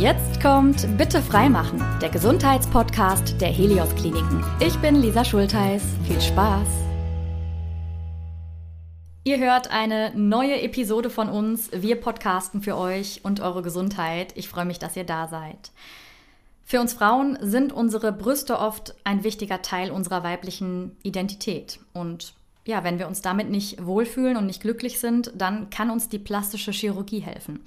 Jetzt kommt Bitte freimachen, der Gesundheitspodcast der Helios Kliniken. Ich bin Lisa Schultheiß. Viel Spaß! Ihr hört eine neue Episode von uns. Wir podcasten für euch und eure Gesundheit. Ich freue mich, dass ihr da seid. Für uns Frauen sind unsere Brüste oft ein wichtiger Teil unserer weiblichen Identität. Und ja, wenn wir uns damit nicht wohlfühlen und nicht glücklich sind, dann kann uns die plastische Chirurgie helfen.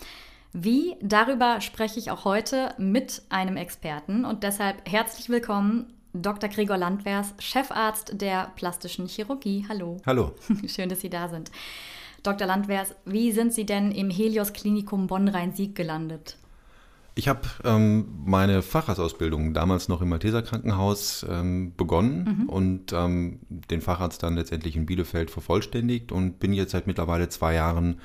Wie? Darüber spreche ich auch heute mit einem Experten und deshalb herzlich willkommen Dr. Gregor Landwers, Chefarzt der plastischen Chirurgie. Hallo. Hallo. Schön, dass Sie da sind. Dr. Landwers, wie sind Sie denn im Helios Klinikum Bonn-Rhein-Sieg gelandet? Ich habe ähm, meine Facharztausbildung damals noch im Malteser Krankenhaus ähm, begonnen mhm. und ähm, den Facharzt dann letztendlich in Bielefeld vervollständigt und bin jetzt seit mittlerweile zwei Jahren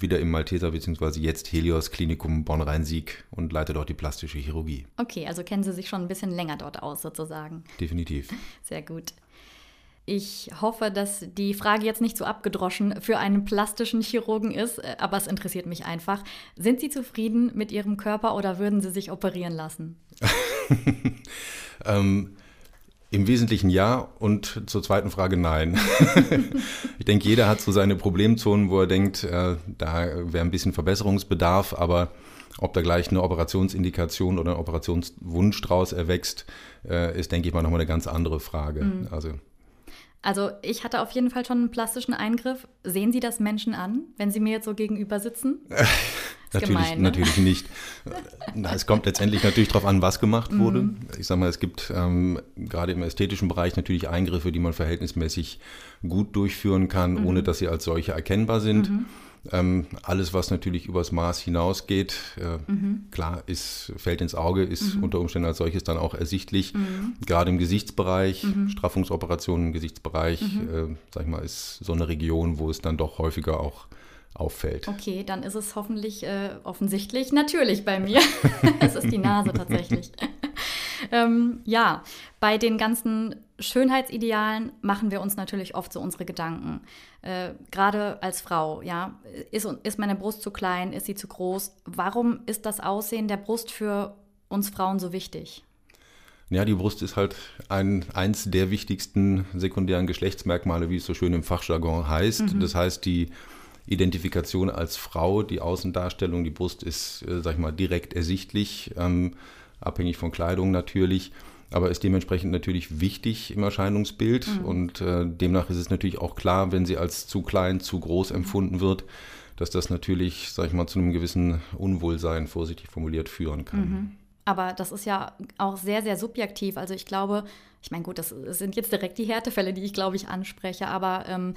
wieder im Malteser bzw. jetzt Helios Klinikum Bonn-Rhein-Sieg und leite dort die plastische Chirurgie. Okay, also kennen Sie sich schon ein bisschen länger dort aus sozusagen. Definitiv. Sehr gut. Ich hoffe, dass die Frage jetzt nicht so abgedroschen für einen plastischen Chirurgen ist, aber es interessiert mich einfach. Sind Sie zufrieden mit Ihrem Körper oder würden Sie sich operieren lassen? ähm, im Wesentlichen ja und zur zweiten Frage nein. ich denke, jeder hat so seine Problemzonen, wo er denkt, äh, da wäre ein bisschen Verbesserungsbedarf, aber ob da gleich eine Operationsindikation oder ein Operationswunsch draus erwächst, äh, ist, denke ich mal, nochmal eine ganz andere Frage. Mhm. Also also ich hatte auf jeden Fall schon einen plastischen Eingriff. Sehen Sie das Menschen an, wenn Sie mir jetzt so gegenüber sitzen? natürlich, gemein, ne? natürlich nicht. es kommt letztendlich natürlich darauf an, was gemacht mhm. wurde. Ich sage mal, es gibt ähm, gerade im ästhetischen Bereich natürlich Eingriffe, die man verhältnismäßig gut durchführen kann, mhm. ohne dass sie als solche erkennbar sind. Mhm. Ähm, alles, was natürlich übers Maß hinausgeht, äh, mhm. klar, ist, fällt ins Auge, ist mhm. unter Umständen als solches dann auch ersichtlich. Mhm. Gerade im Gesichtsbereich, mhm. Straffungsoperationen im Gesichtsbereich, mhm. äh, sag ich mal, ist so eine Region, wo es dann doch häufiger auch auffällt. Okay, dann ist es hoffentlich äh, offensichtlich natürlich bei mir. es ist die Nase tatsächlich. ähm, ja, bei den ganzen Schönheitsidealen machen wir uns natürlich oft so unsere Gedanken. Äh, Gerade als Frau, ja, ist, ist meine Brust zu klein, ist sie zu groß? Warum ist das Aussehen der Brust für uns Frauen so wichtig? Ja, die Brust ist halt ein, eins der wichtigsten sekundären Geschlechtsmerkmale, wie es so schön im Fachjargon heißt. Mhm. Das heißt, die Identifikation als Frau, die Außendarstellung, die Brust ist, äh, sag ich mal, direkt ersichtlich, ähm, abhängig von Kleidung natürlich aber ist dementsprechend natürlich wichtig im Erscheinungsbild. Mhm. Und äh, demnach ist es natürlich auch klar, wenn sie als zu klein, zu groß empfunden wird, dass das natürlich, sag ich mal, zu einem gewissen Unwohlsein, vorsichtig formuliert, führen kann. Mhm. Aber das ist ja auch sehr, sehr subjektiv. Also ich glaube, ich meine, gut, das sind jetzt direkt die Härtefälle, die ich, glaube ich, anspreche, aber ähm,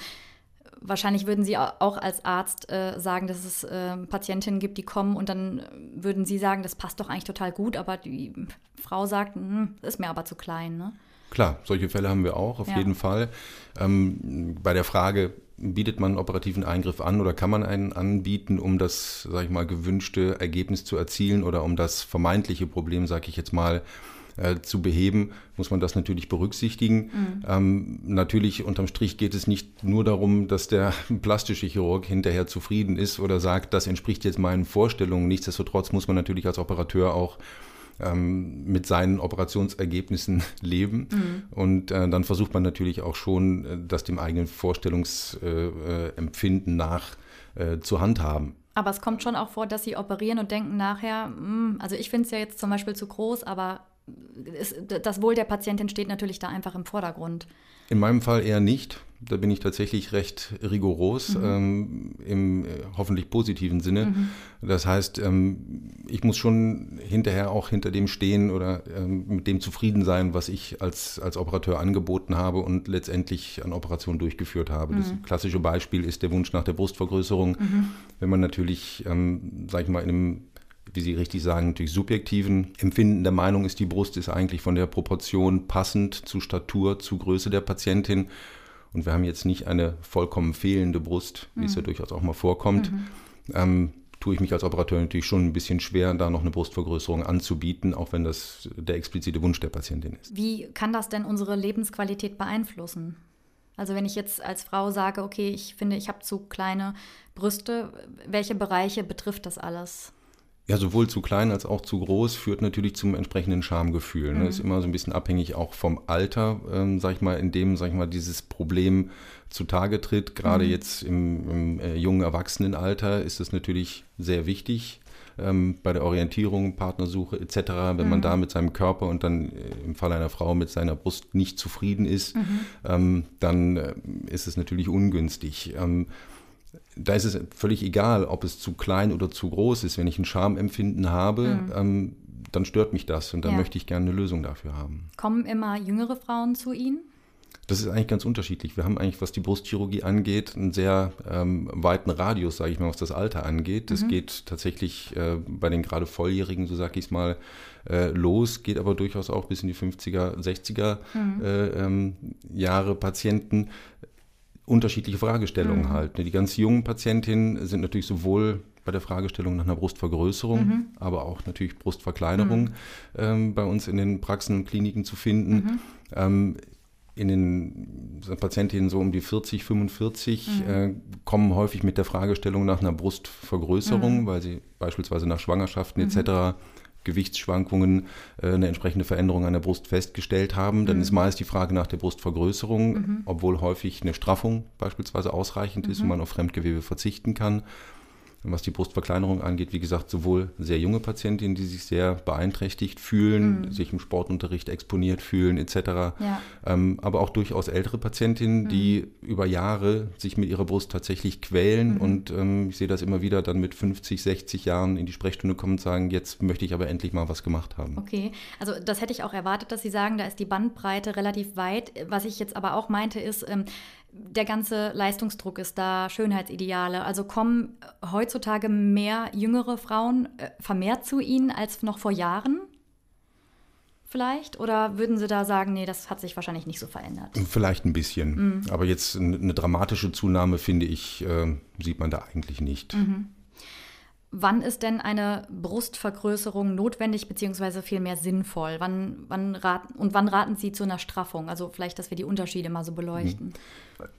wahrscheinlich würden Sie auch als Arzt äh, sagen, dass es äh, Patientinnen gibt, die kommen und dann würden Sie sagen, das passt doch eigentlich total gut, aber die Frau sagt, hm, ist mir aber zu klein. Ne? Klar, solche Fälle haben wir auch, auf ja. jeden Fall. Ähm, bei der Frage, bietet man einen operativen Eingriff an oder kann man einen anbieten, um das, sage ich mal, gewünschte Ergebnis zu erzielen oder um das vermeintliche Problem, sage ich jetzt mal, äh, zu beheben, muss man das natürlich berücksichtigen. Mhm. Ähm, natürlich unterm Strich geht es nicht nur darum, dass der plastische Chirurg hinterher zufrieden ist oder sagt, das entspricht jetzt meinen Vorstellungen. Nichtsdestotrotz muss man natürlich als Operateur auch ähm, mit seinen Operationsergebnissen leben. Mhm. Und äh, dann versucht man natürlich auch schon, äh, das dem eigenen Vorstellungsempfinden äh, nach äh, zu handhaben. Aber es kommt schon auch vor, dass sie operieren und denken nachher, mh, hm, also ich finde es ja jetzt zum Beispiel zu groß, aber es, das Wohl der Patientin steht natürlich da einfach im Vordergrund. In meinem Fall eher nicht. Da bin ich tatsächlich recht rigoros, mhm. ähm, im äh, hoffentlich positiven Sinne. Mhm. Das heißt, ähm, ich muss schon hinterher auch hinter dem stehen oder ähm, mit dem zufrieden sein, was ich als, als Operateur angeboten habe und letztendlich an Operationen durchgeführt habe. Mhm. Das klassische Beispiel ist der Wunsch nach der Brustvergrößerung. Mhm. Wenn man natürlich, ähm, sag ich mal, in einem wie Sie richtig sagen, natürlich subjektiven Empfinden der Meinung ist, die Brust ist eigentlich von der Proportion passend zu Statur, zu Größe der Patientin. Und wir haben jetzt nicht eine vollkommen fehlende Brust, wie mhm. es ja mhm. durchaus auch mal vorkommt. Mhm. Ähm, tue ich mich als Operateur natürlich schon ein bisschen schwer, da noch eine Brustvergrößerung anzubieten, auch wenn das der explizite Wunsch der Patientin ist. Wie kann das denn unsere Lebensqualität beeinflussen? Also wenn ich jetzt als Frau sage, okay, ich finde, ich habe zu kleine Brüste, welche Bereiche betrifft das alles? Ja, sowohl zu klein als auch zu groß führt natürlich zum entsprechenden Schamgefühl. Ne? Mhm. Ist immer so ein bisschen abhängig auch vom Alter, ähm, sag ich mal, in dem, sag ich mal, dieses Problem zutage tritt. Gerade mhm. jetzt im, im äh, jungen Erwachsenenalter ist es natürlich sehr wichtig, ähm, bei der Orientierung, Partnersuche etc., wenn mhm. man da mit seinem Körper und dann äh, im Fall einer Frau mit seiner Brust nicht zufrieden ist, mhm. ähm, dann äh, ist es natürlich ungünstig. Ähm, da ist es völlig egal, ob es zu klein oder zu groß ist. Wenn ich ein Schamempfinden habe, mhm. ähm, dann stört mich das und dann ja. möchte ich gerne eine Lösung dafür haben. Kommen immer jüngere Frauen zu Ihnen? Das ist eigentlich ganz unterschiedlich. Wir haben eigentlich, was die Brustchirurgie angeht, einen sehr ähm, weiten Radius, sage ich mal, was das Alter angeht. Das mhm. geht tatsächlich äh, bei den gerade Volljährigen, so sage ich es mal, äh, los, geht aber durchaus auch bis in die 50er, 60er mhm. äh, ähm, Jahre Patienten unterschiedliche Fragestellungen mhm. halt. Ne? Die ganz jungen Patientinnen sind natürlich sowohl bei der Fragestellung nach einer Brustvergrößerung, mhm. aber auch natürlich Brustverkleinerung mhm. ähm, bei uns in den Praxen und Kliniken zu finden. Mhm. Ähm, in den Patientinnen so um die 40, 45 mhm. äh, kommen häufig mit der Fragestellung nach einer Brustvergrößerung, mhm. weil sie beispielsweise nach Schwangerschaften etc. Gewichtsschwankungen äh, eine entsprechende Veränderung an der Brust festgestellt haben, dann mhm. ist meist die Frage nach der Brustvergrößerung, mhm. obwohl häufig eine Straffung beispielsweise ausreichend mhm. ist und man auf Fremdgewebe verzichten kann. Was die Brustverkleinerung angeht, wie gesagt, sowohl sehr junge Patientinnen, die sich sehr beeinträchtigt fühlen, mhm. sich im Sportunterricht exponiert fühlen etc., ja. ähm, aber auch durchaus ältere Patientinnen, mhm. die über Jahre sich mit ihrer Brust tatsächlich quälen mhm. und ähm, ich sehe das immer wieder dann mit 50, 60 Jahren in die Sprechstunde kommen und sagen, jetzt möchte ich aber endlich mal was gemacht haben. Okay, also das hätte ich auch erwartet, dass Sie sagen, da ist die Bandbreite relativ weit. Was ich jetzt aber auch meinte ist, ähm, der ganze Leistungsdruck ist da, Schönheitsideale. Also kommen heutzutage mehr jüngere Frauen äh, vermehrt zu Ihnen als noch vor Jahren? Vielleicht? Oder würden Sie da sagen, nee, das hat sich wahrscheinlich nicht so verändert? Vielleicht ein bisschen. Mhm. Aber jetzt eine dramatische Zunahme, finde ich, äh, sieht man da eigentlich nicht. Mhm. Wann ist denn eine Brustvergrößerung notwendig bzw. vielmehr sinnvoll? Wann, wann raten, und wann raten Sie zu einer Straffung? Also vielleicht, dass wir die Unterschiede mal so beleuchten. Mhm.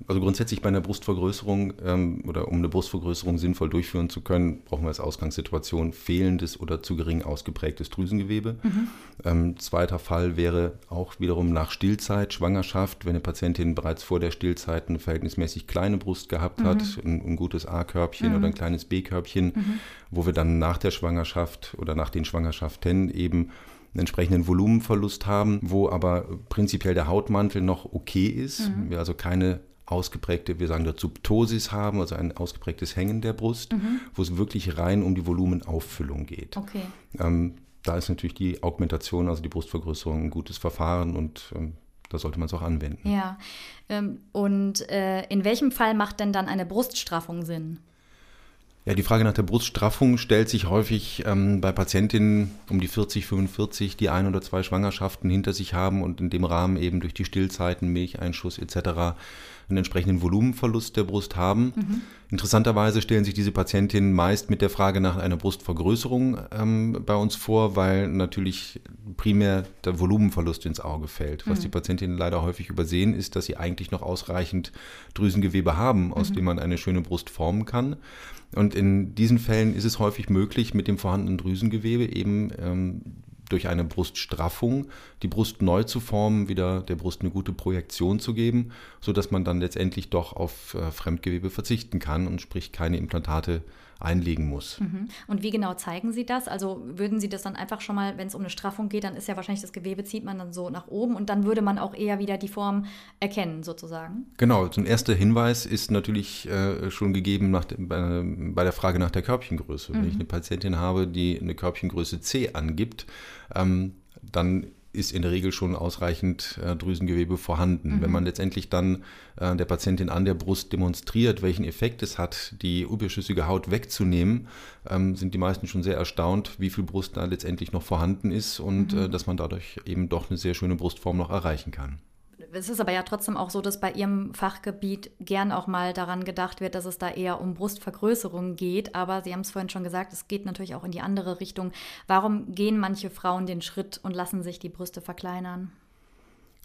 Also grundsätzlich bei einer Brustvergrößerung ähm, oder um eine Brustvergrößerung sinnvoll durchführen zu können, brauchen wir als Ausgangssituation fehlendes oder zu gering ausgeprägtes Drüsengewebe. Mhm. Ähm, zweiter Fall wäre auch wiederum nach Stillzeit, Schwangerschaft, wenn eine Patientin bereits vor der Stillzeit eine verhältnismäßig kleine Brust gehabt mhm. hat, ein, ein, gutes A-Körbchen mhm. oder ein kleines B-Körbchen, mhm. wo wir dann nach der Schwangerschaft oder nach den Schwangerschaften eben einen entsprechenden Volumenverlust haben, wo aber prinzipiell der Hautmantel noch okay ist, mhm. wir also keine ausgeprägte, wir sagen dazu Ptosis haben, also ein ausgeprägtes Hängen der Brust, mhm. wo es wirklich rein um die Volumenauffüllung geht. Okay. Ähm, da ist natürlich die Augmentation, also die Brustvergrößerung, ein gutes Verfahren und ähm, da sollte man es auch anwenden. Ja. Ähm, und äh, in welchem Fall macht denn dann eine Bruststraffung Sinn? Ja, die Frage nach der Bruststraffung stellt sich häufig ähm, bei Patientinnen um die 40, 45, die ein oder zwei Schwangerschaften hinter sich haben und in dem Rahmen eben durch die Stillzeiten, Milcheinschuss etc. einen entsprechenden Volumenverlust der Brust haben. Mhm. Interessanterweise stellen sich diese Patientinnen meist mit der Frage nach einer Brustvergrößerung ähm, bei uns vor, weil natürlich primär der Volumenverlust ins Auge fällt. Was mhm. die Patientinnen leider häufig übersehen, ist, dass sie eigentlich noch ausreichend Drüsengewebe haben, aus mhm. dem man eine schöne Brust formen kann. Und in diesen Fällen ist es häufig möglich, mit dem vorhandenen Drüsengewebe eben ähm, durch eine Bruststraffung die Brust neu zu formen, wieder der Brust eine gute Projektion zu geben, sodass man dann letztendlich doch auf äh, Fremdgewebe verzichten kann und sprich keine Implantate einlegen muss. Mhm. Und wie genau zeigen Sie das? Also würden Sie das dann einfach schon mal, wenn es um eine Straffung geht, dann ist ja wahrscheinlich das Gewebe, zieht man dann so nach oben und dann würde man auch eher wieder die Form erkennen, sozusagen? Genau, so ein erster Hinweis ist natürlich äh, schon gegeben nach, bei, bei, der Frage nach der Körbchengröße. Mhm. Wenn ich mhm. eine Patientin habe, die eine Körbchengröße C angibt, ähm, dann ist in der Regel schon ausreichend äh, Drüsengewebe vorhanden. Mhm. Wenn man letztendlich dann äh, der Patientin an der Brust demonstriert, welchen Effekt es hat, die überschüssige Haut wegzunehmen, ähm, sind die meisten schon sehr erstaunt, wie viel Brust da letztendlich noch vorhanden ist und mhm. äh, dass man dadurch eben doch eine sehr schöne Brustform noch erreichen kann es ist aber ja trotzdem auch so, dass bei Ihrem Fachgebiet gern auch mal daran gedacht wird, dass es da eher um Brustvergrößerung geht. Aber Sie haben es vorhin schon gesagt, es geht natürlich auch in die andere Richtung. Warum gehen manche Frauen den Schritt und lassen sich die Brüste verkleinern?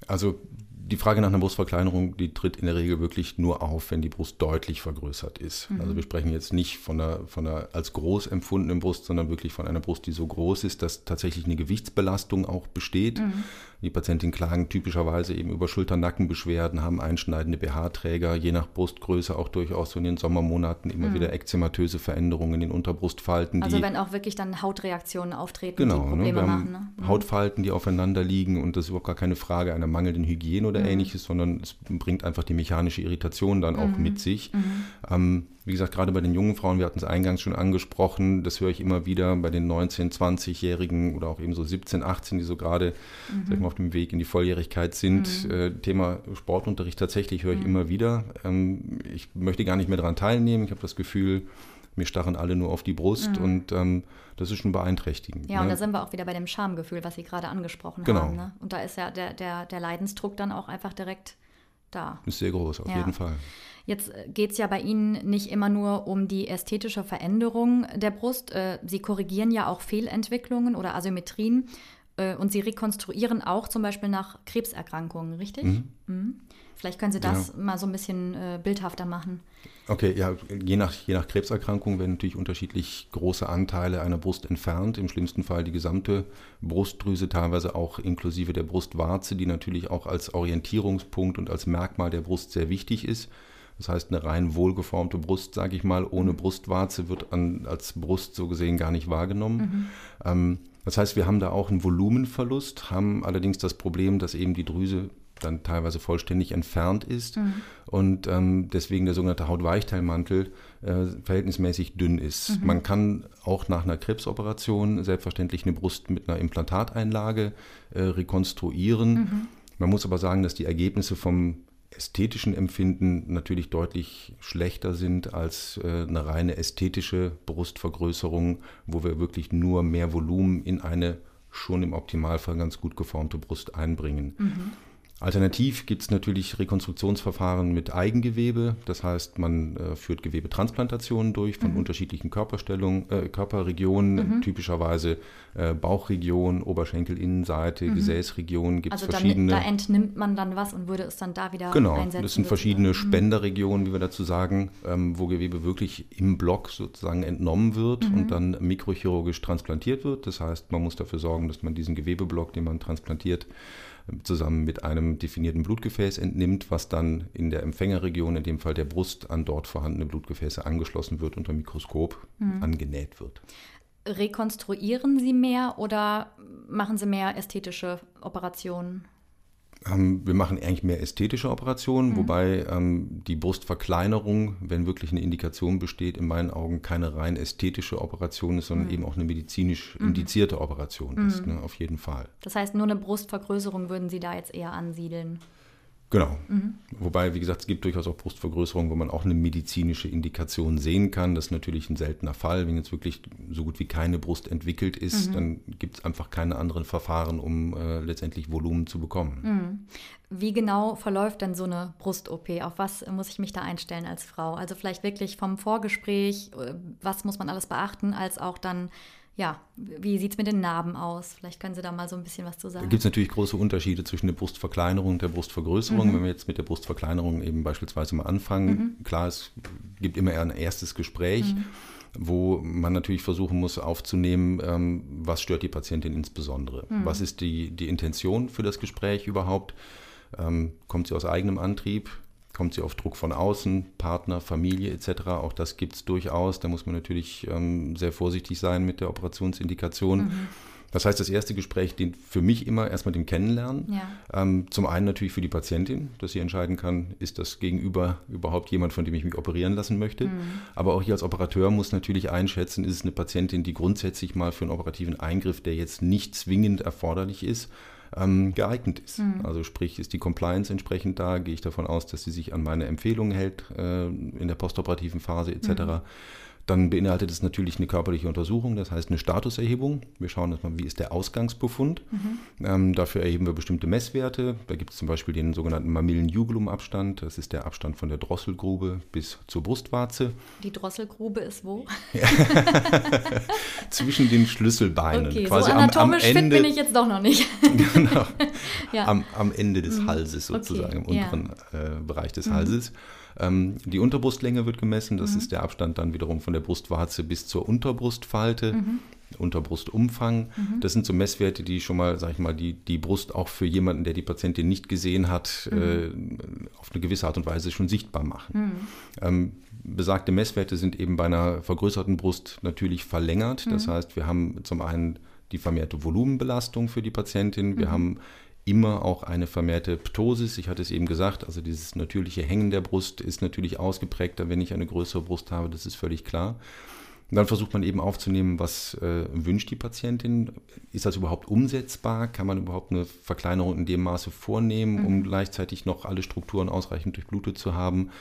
Also die Frage nach einer Brustverkleinerung, die tritt in der Regel wirklich nur auf, wenn die Brust deutlich vergrößert ist. Mhm. Also wir sprechen jetzt nicht von einer, von einer als groß empfundenen Brust, sondern wirklich von einer Brust, die so groß ist, dass tatsächlich eine Gewichtsbelastung auch besteht. Mhm. Die Patientinnen klagen typischerweise eben über Schulter-Nackenbeschwerden, haben einschneidende BH-Träger, je nach Brustgröße auch durchaus so in den Sommermonaten immer mhm. wieder ekzematöse Veränderungen in den Unterbrustfalten. Also wenn auch wirklich dann Hautreaktionen auftreten, genau, die ne, Probleme ne, machen. Ne? Mhm. Hautfalten, die aufeinander liegen und das ist überhaupt gar keine Frage einer mangelnden Hygiene oder mhm. ähnliches, sondern es bringt einfach die mechanische Irritation dann auch mhm. mit sich. Mhm. Ähm, wie gesagt, gerade bei den jungen Frauen, wir hatten es eingangs schon angesprochen, das höre ich immer wieder bei den 19-, 20-Jährigen oder auch eben so 17-, 18, die so gerade mhm. auf dem Weg in die Volljährigkeit sind. Mhm. Äh, Thema Sportunterricht tatsächlich höre ich mhm. immer wieder. Ähm, ich möchte gar nicht mehr daran teilnehmen. Ich habe das Gefühl, mir starren alle nur auf die Brust mhm. und ähm, das ist schon beeinträchtigend. Ja, ne? und da sind wir auch wieder bei dem Schamgefühl, was Sie gerade angesprochen genau. haben. Ne? Und da ist ja der, der, der Leidensdruck dann auch einfach direkt da. Ist sehr groß, auf ja. jeden Fall. Jetzt äh, geht es ja bei Ihnen nicht immer nur um die ästhetische Veränderung der Brust. Äh, Sie korrigieren ja auch Fehlentwicklungen oder Asymmetrien äh, und Sie rekonstruieren auch zum Beispiel nach Krebserkrankungen, richtig? Mhm. Mhm. Vielleicht können Sie das ja. mal so ein bisschen bildhafter machen. Okay, ja, je nach, je nach Krebserkrankung werden natürlich unterschiedlich große Anteile einer Brust entfernt. Im schlimmsten Fall die gesamte Brustdrüse, teilweise auch inklusive der Brustwarze, die natürlich auch als Orientierungspunkt und als Merkmal der Brust sehr wichtig ist. Das heißt, eine rein wohlgeformte Brust, sage ich mal, ohne mhm. Brustwarze wird an, als Brust so gesehen gar nicht wahrgenommen. Mhm. Ähm, das heißt, wir haben da auch einen Volumenverlust, haben allerdings das Problem, dass eben die Drüse dann teilweise vollständig entfernt ist mhm. und ähm, deswegen der sogenannte Hautweichteilmantel äh, verhältnismäßig dünn ist. Mhm. Man kann auch nach einer Krebsoperation selbstverständlich eine Brust mit einer Implantateinlage äh, rekonstruieren. Mhm. Man muss aber sagen, dass die Ergebnisse vom ästhetischen Empfinden natürlich deutlich schlechter sind als äh, eine reine ästhetische Brustvergrößerung, wo wir wirklich nur mehr Volumen in eine schon im Optimalfall ganz gut geformte Brust einbringen. Mhm. Alternativ gibt es natürlich Rekonstruktionsverfahren mit Eigengewebe. Das heißt, man äh, führt Gewebetransplantationen durch von mhm. unterschiedlichen Körperstellungen, äh, Körperregionen, mhm. typischerweise äh, Bauchregion, Oberschenkelinnenseite, mhm. Gesäßregion. Gibt es also verschiedene. Da, da entnimmt man dann was und würde es dann da wieder genau, einsetzen. Genau, das sind verschiedene mhm. Spenderregionen, wie wir dazu sagen, ähm, wo Gewebe wirklich im Block sozusagen entnommen wird und mhm. dann mikrochirurgisch transplantiert wird. Das heißt, man muss dafür sorgen, dass man diesen Gewebeblock, den man transplantiert, zusammen mit einem definierten Blutgefäß entnimmt, was dann in der Empfängerregion, in dem Fall der Brust, an dort vorhandene Blutgefäße angeschlossen wird, unter Mikroskop mhm. angenäht wird. Rekonstruieren Sie mehr oder machen Sie mehr ästhetische Operationen? Wir machen eigentlich mehr ästhetische Operationen, mhm. wobei ähm, die Brustverkleinerung, wenn wirklich eine Indikation besteht, in meinen Augen keine rein ästhetische Operation ist, sondern mhm. eben auch eine medizinisch mhm. indizierte Operation ist, mhm. ne, auf jeden Fall. Das heißt, nur eine Brustvergrößerung würden Sie da jetzt eher ansiedeln? Genau. Mhm. Wobei, wie gesagt, es gibt durchaus auch Brustvergrößerungen, wo man auch eine medizinische Indikation sehen kann. Das ist natürlich ein seltener Fall. Wenn jetzt wirklich so gut wie keine Brust entwickelt ist, mhm. dann gibt es einfach keine anderen Verfahren, um äh, letztendlich Volumen zu bekommen. Mhm. Wie genau verläuft denn so eine Brust-OP? Auf was muss ich mich da einstellen als Frau? Also vielleicht wirklich vom Vorgespräch, äh, was muss man alles beachten, als auch dann ja, wie sieht es mit den Narben aus? Vielleicht können Sie da mal so ein bisschen was zu sagen. Da gibt es natürlich große Unterschiede zwischen der Brustverkleinerung und der Brustvergrößerung. Mhm. Wenn wir jetzt mit der Brustverkleinerung eben beispielsweise mal anfangen, mhm. klar, es gibt immer ein erstes Gespräch. Mhm. wo man natürlich versuchen muss aufzunehmen, ähm, was stört die Patientin insbesondere. Mhm. Was ist die, die Intention für das Gespräch überhaupt? Ähm, kommt sie aus eigenem Antrieb? Kommt sie auf Druck von außen, Partner, Familie etc. Auch das gibt es durchaus. Da muss man natürlich ähm, sehr vorsichtig sein mit der Operationsindikation. Mhm. Das heißt, das erste Gespräch dient für mich immer erstmal dem Kennenlernen. Ja. Ähm, zum einen natürlich für die Patientin, dass sie entscheiden kann, ist das Gegenüber überhaupt jemand, von dem ich mich operieren lassen möchte. Mhm. Aber auch ich als Operateur muss natürlich einschätzen, ist es eine Patientin, die grundsätzlich mal für einen operativen Eingriff, der jetzt nicht zwingend erforderlich ist, ähm, geeignet ist. Mhm. Also sprich, ist die Compliance entsprechend da, gehe ich davon aus, dass sie sich an meine Empfehlungen hält äh, in der postoperativen Phase etc. Mhm. Dann beinhaltet es natürlich eine körperliche Untersuchung, das heißt eine Statuserhebung. Wir schauen erstmal, wie ist der Ausgangsbefund. Mhm. Ähm, dafür erheben wir bestimmte Messwerte. Da gibt es zum Beispiel den sogenannten Mamillen-Jugulum-Abstand. Das ist der Abstand von der Drosselgrube bis zur Brustwarze. Die Drosselgrube ist wo? Zwischen den Schlüsselbeinen. Okay, Quasi so anatomisch am, am Ende, fit bin ich jetzt doch noch nicht. genau. Ja. Am, am, Ende des mhm. Halses sozusagen, okay. im unteren ja. äh, Bereich des mhm. Halses. Ähm, die Unterbrustlänge wird gemessen, das mhm. ist der Abstand dann wiederum von der Brustwarze bis zur Unterbrustfalte. Mhm. Unterbrustumfang. Mhm. Das sind so Messwerte, die schon mal, sag ich mal, die, die Brust auch für jemanden, der die Patientin nicht gesehen hat, mhm. äh, auf eine gewisse Art und Weise schon sichtbar machen. Mhm. Ähm, besagte Messwerte sind eben bei einer vergrößerten Brust natürlich verlängert. Das mhm. heißt, wir haben zum einen die vermehrte Volumenbelastung für die Patientin, wir mhm. haben immer auch eine vermehrte Ptosis. Ich hatte es eben gesagt, also dieses natürliche Hängen der Brust ist natürlich ausgeprägter, wenn ich eine größere Brust habe, das ist völlig klar. Und dann versucht man eben aufzunehmen, was äh, wünscht die Patientin. Ist das überhaupt umsetzbar? Kann man überhaupt eine Verkleinerung in dem Maße vornehmen, mhm. um gleichzeitig noch alle Strukturen ausreichend durchblutet zu haben?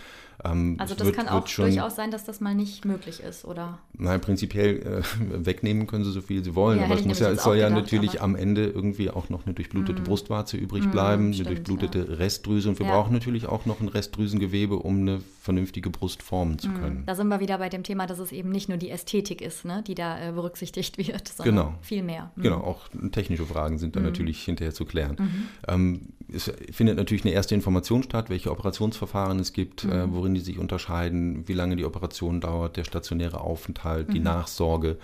Ähm, also das wird, kann auch schon, durchaus sein, dass das mal nicht möglich ist, oder? Nein, prinzipiell äh, wegnehmen können sie so viel sie wollen, ja, aber es, muss ja, es soll ja natürlich am Ende irgendwie auch noch eine durchblutete mm. Brustwarze übrig mm, bleiben, stimmt, eine durchblutete ja. Restdrüse und wir brauchen natürlich auch noch ein Restdrüsengewebe, um eine vernünftige Brust formen zu mm. können. Da sind wir wieder bei dem Thema, dass es eben nicht nur die Ästhetik ist, ne, die da äh, berücksichtigt wird, sondern genau. viel mehr. Mm. Genau, auch technische Fragen sind da mm. natürlich hinterher zu klären. -hmm. Ähm, es findet natürlich eine erste Information statt, welche Operationsverfahren es gibt, äh, worin die sich unterscheiden, wie lange die Operation dauert, der stationäre Aufenthalt, mhm. die Nachsorge,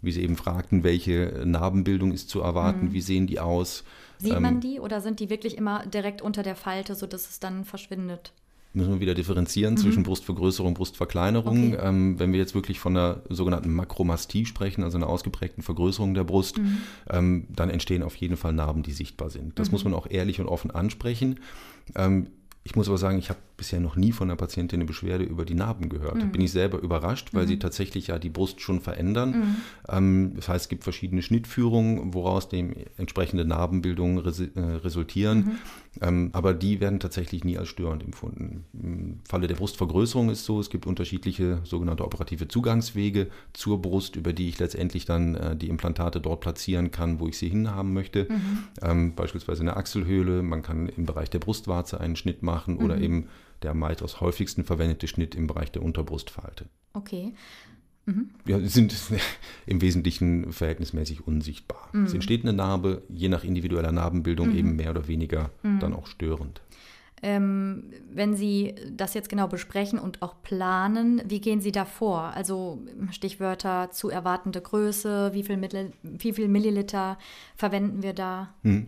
wie Sie eben fragten, welche Narbenbildung ist zu erwarten, mhm. wie sehen die aus. Sieht ähm, man die oder sind die wirklich immer direkt unter der Falte, sodass es dann verschwindet? Müssen wir wieder differenzieren mhm. zwischen Brustvergrößerung und Brustverkleinerung. Okay. Ähm, wenn wir jetzt wirklich von einer sogenannten Makromastie sprechen, also einer ausgeprägten Vergrößerung der Brust, mhm. ähm, dann entstehen auf jeden Fall Narben, die sichtbar sind. Das mhm. muss man auch ehrlich und offen ansprechen. Ähm, ich muss aber sagen, ich habe bisher noch nie von einer Patientin eine Beschwerde über die Narben gehört. Mhm. Bin ich selber überrascht, weil mhm. sie tatsächlich ja die Brust schon verändern. Mhm. Ähm, das heißt, es gibt verschiedene Schnittführungen, woraus dem entsprechende Narbenbildungen res äh, resultieren. Mhm. Ähm, aber die werden tatsächlich nie als störend empfunden. Im Falle der Brustvergrößerung ist so, es gibt unterschiedliche sogenannte operative Zugangswege zur Brust, über die ich letztendlich dann äh, die Implantate dort platzieren kann, wo ich sie hinhaben möchte. Mhm. Ähm, beispielsweise in der Achselhöhle, man kann im Bereich der Brustwarze einen Schnitt machen mhm. oder eben der weitaus häufigsten verwendete Schnitt im Bereich der Unterbrustfalte. Okay. Mhm. Ja, sind im Wesentlichen verhältnismäßig unsichtbar. Mhm. Es entsteht eine Narbe, je nach individueller Narbenbildung mhm. eben mehr oder weniger mhm. dann auch störend. Ähm, wenn Sie das jetzt genau besprechen und auch planen, wie gehen Sie da vor? Also Stichwörter zu erwartende Größe, wie viel, Mittel, wie viel Milliliter verwenden wir da? Mhm.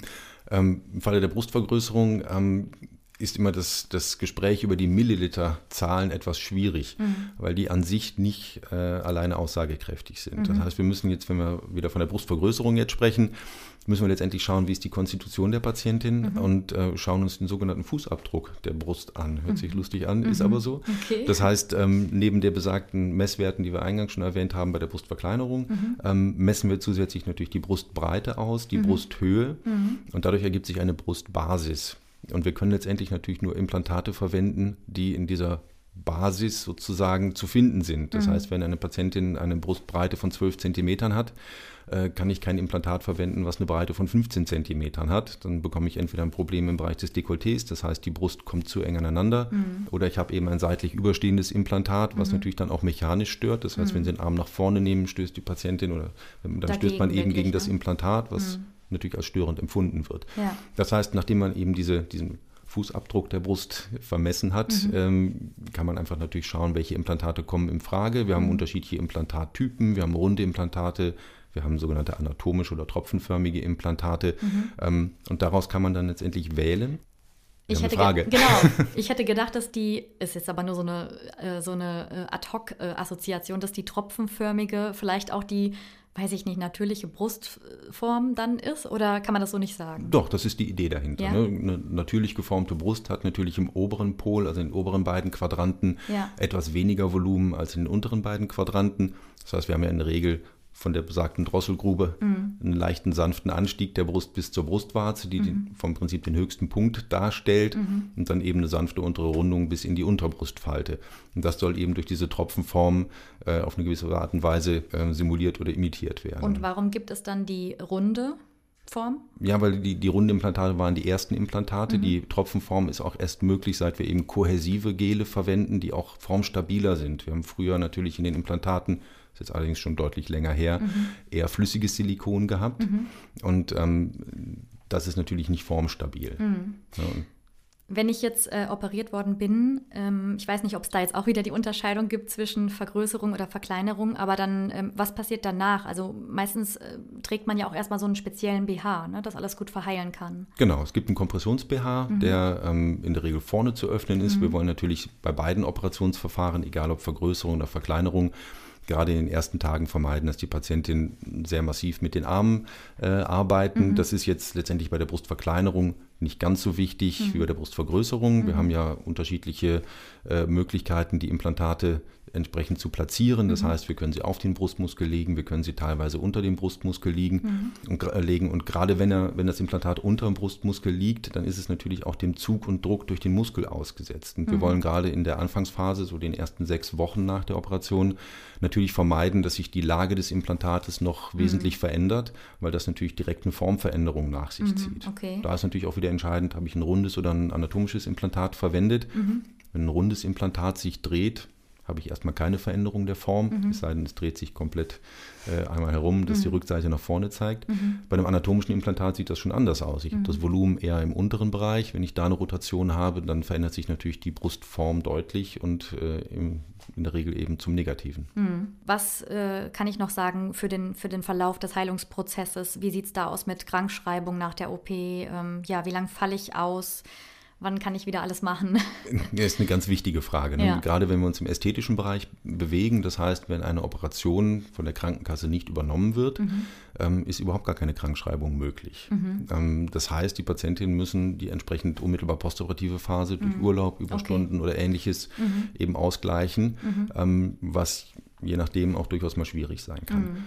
Ähm, Im Falle der Brustvergrößerung ähm, ist immer das, das Gespräch über die Milliliterzahlen etwas schwierig, mhm. weil die an sich nicht äh, alleine aussagekräftig sind. Mhm. Das heißt, wir müssen jetzt, wenn wir wieder von der Brustvergrößerung jetzt sprechen, müssen wir letztendlich schauen, wie ist die Konstitution der Patientin mhm. und äh, schauen uns den sogenannten Fußabdruck der Brust an. Hört sich mhm. lustig an, ist mhm. aber so. Okay. Das heißt, ähm, neben der besagten Messwerten, die wir eingangs schon erwähnt haben bei der Brustverkleinerung, mhm. ähm, messen wir zusätzlich natürlich die Brustbreite aus, die Brusthöhe und dadurch ergibt sich eine Brustbasis. Und wir können letztendlich natürlich nur Implantate verwenden, die in dieser Basis sozusagen zu finden sind. Das mhm. heißt, wenn eine Patientin eine Brustbreite von 12 Zentimetern hat, äh, kann ich kein Implantat verwenden, was eine Breite von 15 Zentimetern hat. Dann bekomme ich entweder ein Problem im Bereich des Dekolletés, das heißt, die Brust kommt zu eng aneinander, mhm. oder ich habe eben ein seitlich überstehendes Implantat, was mhm. natürlich dann auch mechanisch stört. Das heißt, wenn Sie den Arm nach vorne nehmen, stößt die Patientin oder dann Dagegen stößt man eben wirklich, gegen das ne? Implantat, was mhm natürlich als störend empfunden wird. Ja. Das heißt, nachdem man eben diese, diesen Fußabdruck der Brust vermessen hat, mhm. ähm, kann man einfach natürlich schauen, welche Implantate kommen in Frage. Wir haben mhm. unterschiedliche Implantattypen, wir haben runde Implantate, wir haben sogenannte anatomische oder tropfenförmige Implantate mhm. ähm, und daraus kann man dann letztendlich wählen. Ich hätte, genau, ich hätte gedacht, dass die, ist jetzt aber nur so eine, äh, so eine äh, Ad-Hoc-Assoziation, dass die tropfenförmige vielleicht auch die weiß ich nicht, natürliche Brustform dann ist? Oder kann man das so nicht sagen? Doch, das ist die Idee dahinter. Ja? Ne? Eine natürlich geformte Brust hat natürlich im oberen Pol, also in den oberen beiden Quadranten, ja. etwas weniger Volumen als in den unteren beiden Quadranten. Das heißt, wir haben ja in der Regel von der besagten Drosselgrube mhm. einen leichten, sanften Anstieg der Brust bis zur Brustwarze, die mhm. vom Prinzip den höchsten Punkt darstellt mhm. und dann eben eine sanfte untere Rundung bis in die Unterbrustfalte. Und das soll eben durch diese Tropfenform äh, auf eine gewisse Art und Weise äh, simuliert oder imitiert werden. Und warum gibt es dann die runde Form? Ja, weil die, die Rundimplantate waren die ersten Implantate. Mhm. Die Tropfenform ist auch erst möglich, seit wir eben kohäsive Gele verwenden, die auch formstabiler sind. Wir haben früher natürlich in den Implantaten ist jetzt allerdings schon deutlich länger her, mhm. eher flüssiges Silikon gehabt. Mhm. Und ähm, das ist natürlich nicht formstabil. Mhm. Ja, wenn ich jetzt äh, operiert worden bin, ähm, ich weiß nicht, ob es da jetzt auch wieder die Unterscheidung gibt zwischen Vergrößerung oder Verkleinerung, aber dann, ähm, was passiert danach? Also meistens äh, trägt man ja auch erstmal so einen speziellen BH, ne, das alles gut verheilen kann. Genau, es gibt einen Kompressions-BH, mhm. der ähm, in der Regel vorne zu öffnen ist. Mhm. Wir wollen natürlich bei beiden Operationsverfahren, egal ob Vergrößerung oder Verkleinerung, gerade in den ersten Tagen vermeiden, dass die Patientin sehr massiv mit den Armen äh, arbeiten. Mhm. Das ist jetzt letztendlich bei der Brustverkleinerung nicht ganz so wichtig mhm. wie bei der Brustvergrößerung. Mhm. Wir haben ja unterschiedliche äh, Möglichkeiten, die Implantate entsprechend zu platzieren. Das mhm. heißt, wir können sie auf den Brustmuskel legen, wir können sie teilweise unter dem Brustmuskel liegen mhm. und, äh, legen. Und gerade wenn, er, wenn das Implantat unter dem Brustmuskel liegt, dann ist es natürlich auch dem Zug und Druck durch den Muskel ausgesetzt. Und wir mhm. wollen gerade in der Anfangsphase, so den ersten sechs Wochen nach der Operation, natürlich vermeiden, dass sich die Lage des Implantates noch mhm. wesentlich verändert, weil das natürlich direkt eine Formveränderung nach sich mhm. zieht. Okay. Da ist natürlich auch wieder entscheidend, habe ich ein rundes oder ein anatomisches Implantat verwendet. Mhm. Wenn ein rundes Implantat sich dreht, habe ich erstmal keine Veränderung der Form, mhm. es sei denn, es dreht sich komplett äh, einmal herum, dass mhm. die Rückseite nach vorne zeigt. Mhm. Bei einem anatomischen Implantat sieht das schon anders aus. Ich habe das mhm. Volumen eher im unteren Bereich. Wenn ich da eine Rotation habe, dann verändert sich natürlich die Brustform deutlich und äh, im, in der Regel eben zum Negativen. Mhm. Was äh, kann ich noch sagen für den, für den Verlauf des Heilungsprozesses? Wie sieht es da aus mit Krankschreibung nach der OP? Ähm, ja, wie lange falle ich aus? Wann kann ich wieder alles machen? Das ist eine ganz wichtige Frage. Ne? Ja. Gerade wenn wir uns im ästhetischen Bereich bewegen, das heißt, wenn eine Operation von der Krankenkasse nicht übernommen wird, mhm. ähm, ist überhaupt gar keine Krankschreibung möglich. Mhm. Ähm, das heißt, die Patientinnen müssen die entsprechend unmittelbar postoperative Phase durch mhm. Urlaub, Überstunden okay. oder ähnliches mhm. eben ausgleichen, mhm. ähm, was je nachdem auch durchaus mal schwierig sein kann.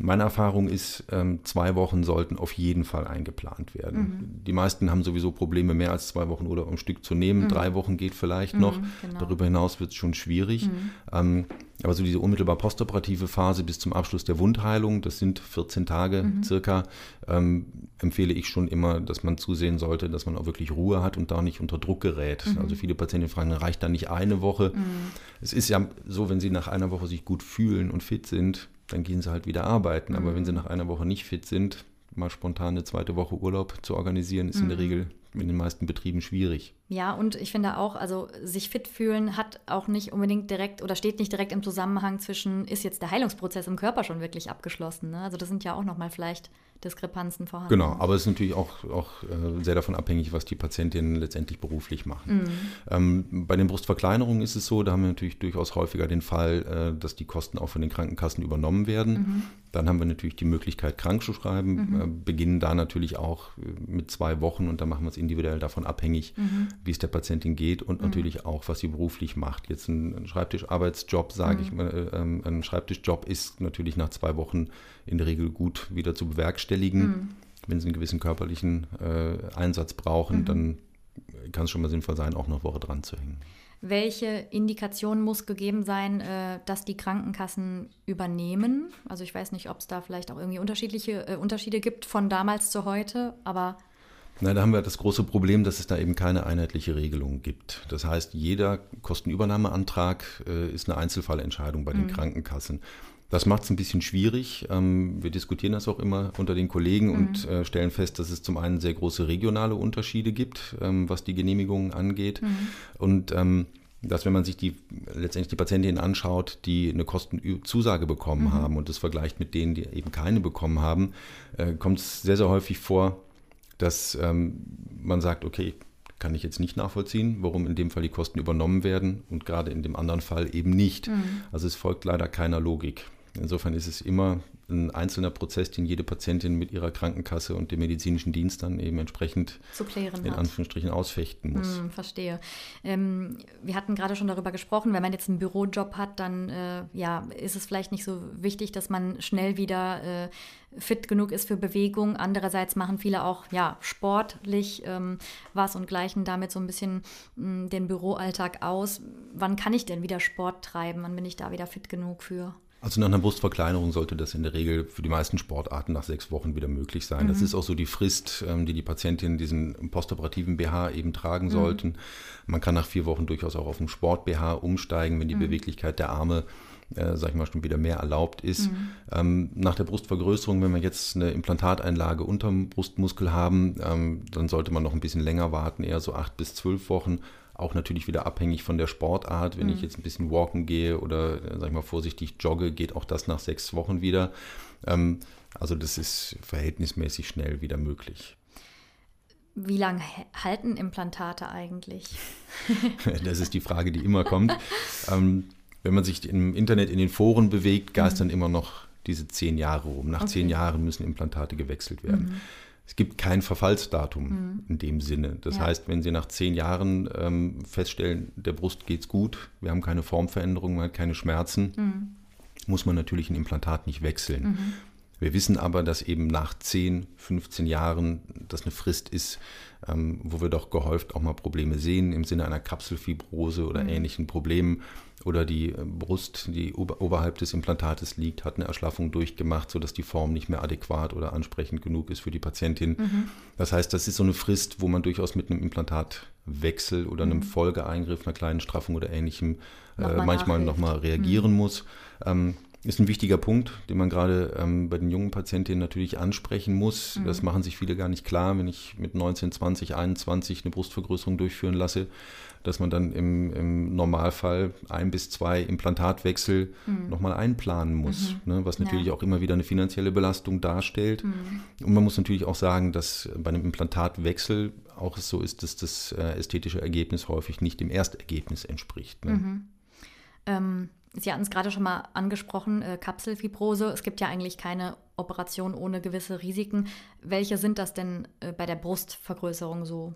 Meine Erfahrung ist, ähm, zwei Wochen sollten auf jeden Fall eingeplant werden. Mhm. Die meisten haben sowieso Probleme, mehr als zwei Wochen oder um Stück zu nehmen. Mhm. Drei Wochen geht vielleicht mhm, noch. Genau. Darüber hinaus wird es schon schwierig. Mhm. Ähm, aber so diese unmittelbar postoperative Phase bis zum Abschluss der Wundheilung, das sind 14 Tage mhm. circa, ähm, empfehle ich schon immer, dass man zusehen sollte, dass man auch wirklich Ruhe hat und da nicht unter Druck gerät. Mhm. Also viele Patienten fragen, reicht da nicht eine Woche? Es ist ja so, wenn sie nach einer Woche sich gut fühlen und fit sind, dann gehen sie halt wieder arbeiten. Aber wenn sie mhm. nach einer Woche nicht fit sind, mal spontan eine zweite Woche Urlaub zu organisieren, ist mhm. in der mhm. Regel in den meisten Betrieben schwierig. Ja, und ich finde auch, also sich fit fühlen hat auch nicht unbedingt direkt oder steht nicht direkt im Zusammenhang zwischen, ist jetzt der Heilungsprozess im Körper schon wirklich abgeschlossen. Ne? Also das sind ja auch nochmal vielleicht Diskrepanzen vorhanden. Genau, aber es ist natürlich auch, auch äh, sehr davon abhängig, was die Patientinnen letztendlich beruflich machen. Mhm. Ähm, bei den Brustverkleinerungen ist es so, da haben wir natürlich durchaus häufiger den Fall, äh, dass die Kosten auch von den Krankenkassen übernommen werden. Mhm. Dann haben wir natürlich die Möglichkeit, krank zu schreiben, mhm. äh, beginnen da natürlich auch äh, mit zwei Wochen und dann machen wir es individuell davon abhängig, mhm. wie es der Patientin geht und mhm. natürlich auch, was sie beruflich macht. Jetzt ein, ein Schreibtischarbeitsjob, sage ich mhm. mal, äh, ähm, ein Schreibtischjob ist natürlich nach zwei Wochen in der Regel gut wieder zu bewerkstelligen. Mhm. Wenn sie einen gewissen körperlichen äh, Einsatz brauchen, mhm. dann kann es schon mal sinnvoll sein, auch noch eine Woche dran zu hängen. Welche Indikation muss gegeben sein, äh, dass die Krankenkassen übernehmen? Also ich weiß nicht, ob es da vielleicht auch irgendwie unterschiedliche äh, Unterschiede gibt von damals zu heute, aber Nein, da haben wir das große Problem, dass es da eben keine einheitliche Regelung gibt. Das heißt, jeder Kostenübernahmeantrag äh, ist eine Einzelfallentscheidung bei den mhm. Krankenkassen. Das macht es ein bisschen schwierig. Ähm, wir diskutieren das auch immer unter den Kollegen mhm. und äh, stellen fest, dass es zum einen sehr große regionale Unterschiede gibt, ähm, was die Genehmigungen angeht. Mhm. Und ähm, dass wenn man sich die letztendlich die Patientinnen anschaut, die eine Kostenzusage bekommen mhm. haben und das vergleicht mit denen, die eben keine bekommen haben, äh, kommt es sehr, sehr häufig vor, dass man sagt, okay, kann ich jetzt nicht nachvollziehen, warum in dem Fall die Kosten übernommen werden und gerade in dem anderen Fall eben nicht. Mhm. Also es folgt leider keiner Logik. Insofern ist es immer ein einzelner Prozess, den jede Patientin mit ihrer Krankenkasse und dem medizinischen Dienst dann eben entsprechend in hat. Anführungsstrichen ausfechten muss. Hm, verstehe. Ähm, wir hatten gerade schon darüber gesprochen, wenn man jetzt einen Bürojob hat, dann äh, ja, ist es vielleicht nicht so wichtig, dass man schnell wieder äh, fit genug ist für Bewegung. Andererseits machen viele auch ja, sportlich ähm, was und gleichen damit so ein bisschen mh, hm, den Büroalltag aus. Wann kann ich denn wieder Sport treiben? Wann bin ich da wieder fit genug für? Also nach einer Brustverkleinerung sollte das in der Regel für die meisten Sportarten nach sechs Wochen wieder möglich sein. Mhm. Das ist auch so die Frist, ähm, die die Patientinnen diesen postoperativen BH eben tragen mhm. sollten. Man kann nach vier Wochen durchaus auch auf einen Sport-BH umsteigen, wenn die mhm. Beweglichkeit der Arme äh, sag ich mal, schon wieder mehr erlaubt ist. Mhm. Ähm, nach der Brustvergrößerung, wenn wir jetzt eine Implantateinlage unterm Brustmuskel haben, ähm, dann sollte man noch ein bisschen länger warten, eher so acht bis zwölf Wochen. Auch natürlich wieder abhängig von der Sportart. Wenn mhm. ich jetzt ein bisschen walken gehe oder, äh, sag ich mal, vorsichtig jogge, geht auch das nach sechs Wochen wieder. Ähm, also das ist verhältnismäßig schnell wieder möglich. Wie lange halten Implantate eigentlich? das ist die Frage, die immer kommt. ähm, wenn man sich im Internet in den Foren bewegt, geistern mhm. immer noch diese zehn Jahre rum. Nach okay. zehn Jahren müssen Implantate gewechselt werden. Mhm. Es gibt kein Verfallsdatum mhm. in dem Sinne. Das ja. heißt, wenn Sie nach zehn Jahren ähm, feststellen, der Brust geht es gut, wir haben keine Formveränderung, man hat keine Schmerzen, mhm. muss man natürlich ein Implantat nicht wechseln. Mhm. Wir wissen aber, dass eben nach 10, 15 Jahren das eine Frist ist, ähm, wo wir doch gehäuft auch mal Probleme sehen im Sinne einer Kapselfibrose oder mhm. ähnlichen Problemen oder die äh, Brust, die oberhalb des Implantates liegt, hat eine Erschlaffung durchgemacht, sodass die Form nicht mehr adäquat oder ansprechend genug ist für die Patientin. Mhm. Das heißt, das ist so eine Frist, wo man durchaus mit einem Implantatwechsel oder einem mhm. Folgeeingriff, einer kleinen Straffung oder ähnlichem äh, manchmal nochmal reagieren mhm. muss. Ähm, ist ein wichtiger Punkt, den man gerade ähm, bei den jungen Patientinnen natürlich ansprechen muss. Mhm. Das machen sich viele gar nicht klar, wenn ich mit 19, 20, 21 eine Brustvergrößerung durchführen lasse dass man dann im, im Normalfall ein bis zwei Implantatwechsel mhm. nochmal einplanen muss, mhm. ne, was natürlich ja. auch immer wieder eine finanzielle Belastung darstellt. Mhm. Und man muss natürlich auch sagen, dass bei einem Implantatwechsel auch so ist, dass das äh, ästhetische Ergebnis häufig nicht dem Erstergebnis entspricht. Ne? Mhm. Ähm, Sie hatten es gerade schon mal angesprochen, äh, Kapselfibrose. Es gibt ja eigentlich keine Operation ohne gewisse Risiken. Welche sind das denn äh, bei der Brustvergrößerung so?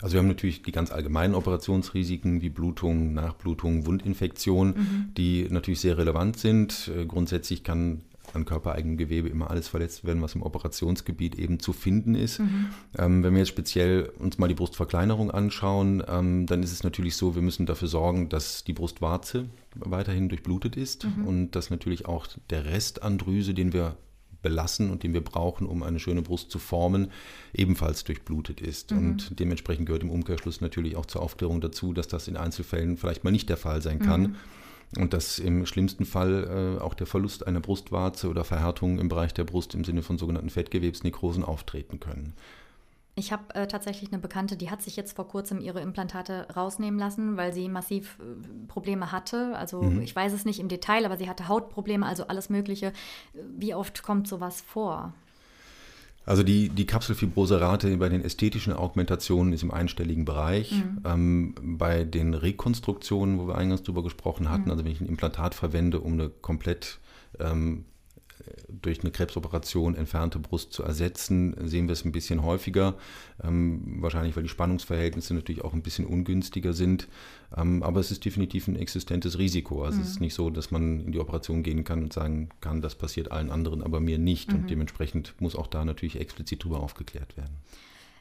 Also wir haben natürlich die ganz allgemeinen Operationsrisiken wie Blutung, Nachblutung, Wundinfektion, mhm. die natürlich sehr relevant sind. Äh, grundsätzlich kann an körpereigenem Gewebe immer alles verletzt werden, was im Operationsgebiet eben zu finden ist. Mhm. Ähm, wenn wir jetzt speziell uns mal die Brustverkleinerung anschauen, ähm, dann ist es natürlich so, wir müssen dafür sorgen, dass die Brustwarze weiterhin durchblutet ist mhm. und dass natürlich auch der Rest an Drüse, den wir belassen und den wir brauchen, um eine schöne Brust zu formen, ebenfalls durchblutet ist. Mhm. Und dementsprechend gehört im Umkehrschluss natürlich auch zur Aufklärung dazu, dass das in Einzelfällen vielleicht mal nicht der Fall sein kann. Mhm. Und dass im schlimmsten Fall äh, auch der Verlust einer Brustwarze oder Verhärtung im Bereich der Brust im Sinne von sogenannten Fettgewebsnekrosen auftreten können. Ich habe äh, tatsächlich eine Bekannte, die hat sich jetzt vor kurzem ihre Implantate rausnehmen lassen, weil sie massiv äh, Probleme hatte. Also mhm. ich weiß es nicht im Detail, aber sie hatte Hautprobleme, also alles Mögliche. Wie oft kommt sowas vor? Also die, die Kapselfibrose-Rate bei den ästhetischen Augmentationen ist im einstelligen Bereich. Mhm. Ähm, bei den Rekonstruktionen, wo wir eingangs drüber gesprochen hatten, mhm. also wenn ich ein Implantat verwende, um eine komplett ähm, durch eine Krebsoperation entfernte Brust zu ersetzen, sehen wir es ein bisschen häufiger. Ähm, wahrscheinlich, weil die Spannungsverhältnisse natürlich auch ein bisschen ungünstiger sind. Ähm, aber es ist definitiv ein existentes Risiko. Also mhm. es ist mhm. nicht so, dass man in die Operation gehen kann und sagen kann, das passiert allen anderen, aber mir nicht. Mhm. Und dementsprechend muss auch da natürlich explizit darüber aufgeklärt werden.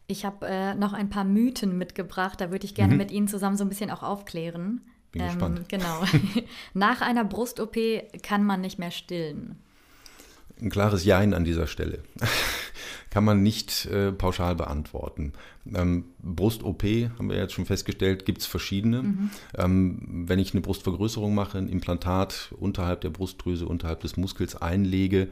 Ich habe äh, noch ein paar Mythen mitgebracht, da würde ich gerne mhm. mit Ihnen zusammen so ein bisschen auch aufklären. Bin ähm, gespannt. Genau. Nach einer Brust-OP kann man nicht mehr stillen ein klares Jein an dieser Stelle. Kann man nicht äh, pauschal beantworten. Ähm, Brust-OP, haben wir jetzt schon festgestellt, gibt es verschiedene. Mhm. Ähm, wenn ich eine Brustvergrößerung mache, ein Implantat unterhalb der Brustdrüse, unterhalb des Muskels einlege,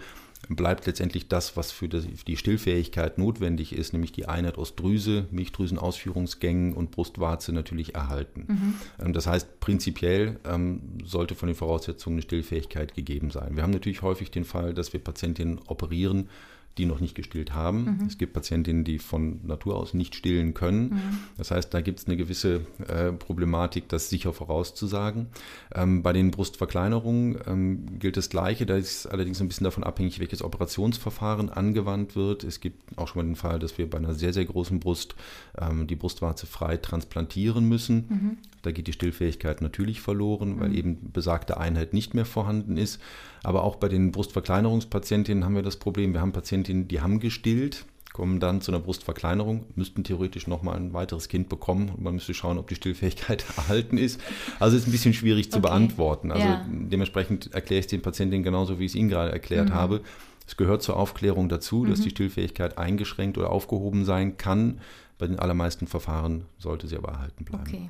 bleibt letztendlich das, was für die Stillfähigkeit notwendig ist, nämlich die Einheit aus Drüse, Milchdrüsenausführungsgängen und Brustwarze natürlich erhalten. Mhm. Ähm, das heißt, prinzipiell ähm, sollte von den Voraussetzungen eine Stillfähigkeit gegeben sein. Wir haben natürlich häufig den Fall, dass wir Patientinnen operieren, die noch nicht gestillt haben. Mhm. Es gibt Patientinnen, die von Natur aus nicht stillen können. Mhm. Das heißt, da gibt es eine gewisse äh, Problematik, das sicher vorauszusagen. Ähm, bei den Brustverkleinerungen ähm, gilt das Gleiche. Da ist allerdings ein bisschen davon abhängig, welches Operationsverfahren angewandt wird. Es gibt auch schon mal den Fall, dass wir bei einer sehr, sehr großen Brust ähm, die Brustwarze frei transplantieren müssen. Mhm. Da geht die Stillfähigkeit natürlich verloren, weil mhm. eben besagte Einheit nicht mehr vorhanden ist. Aber auch bei den Brustverkleinerungspatientinnen haben wir das Problem, wir haben Patientinnen, die haben gestillt, kommen dann zu einer Brustverkleinerung, müssten theoretisch nochmal ein weiteres Kind bekommen und man müsste schauen, ob die Stillfähigkeit erhalten ist. Also ist ein bisschen schwierig zu okay. beantworten. Also ja. dementsprechend erkläre ich es den Patientinnen genauso, wie ich es Ihnen gerade erklärt mhm. habe. Es gehört zur Aufklärung dazu, mhm. dass die Stillfähigkeit eingeschränkt oder aufgehoben sein kann. Bei den allermeisten Verfahren sollte sie aber erhalten bleiben. Okay.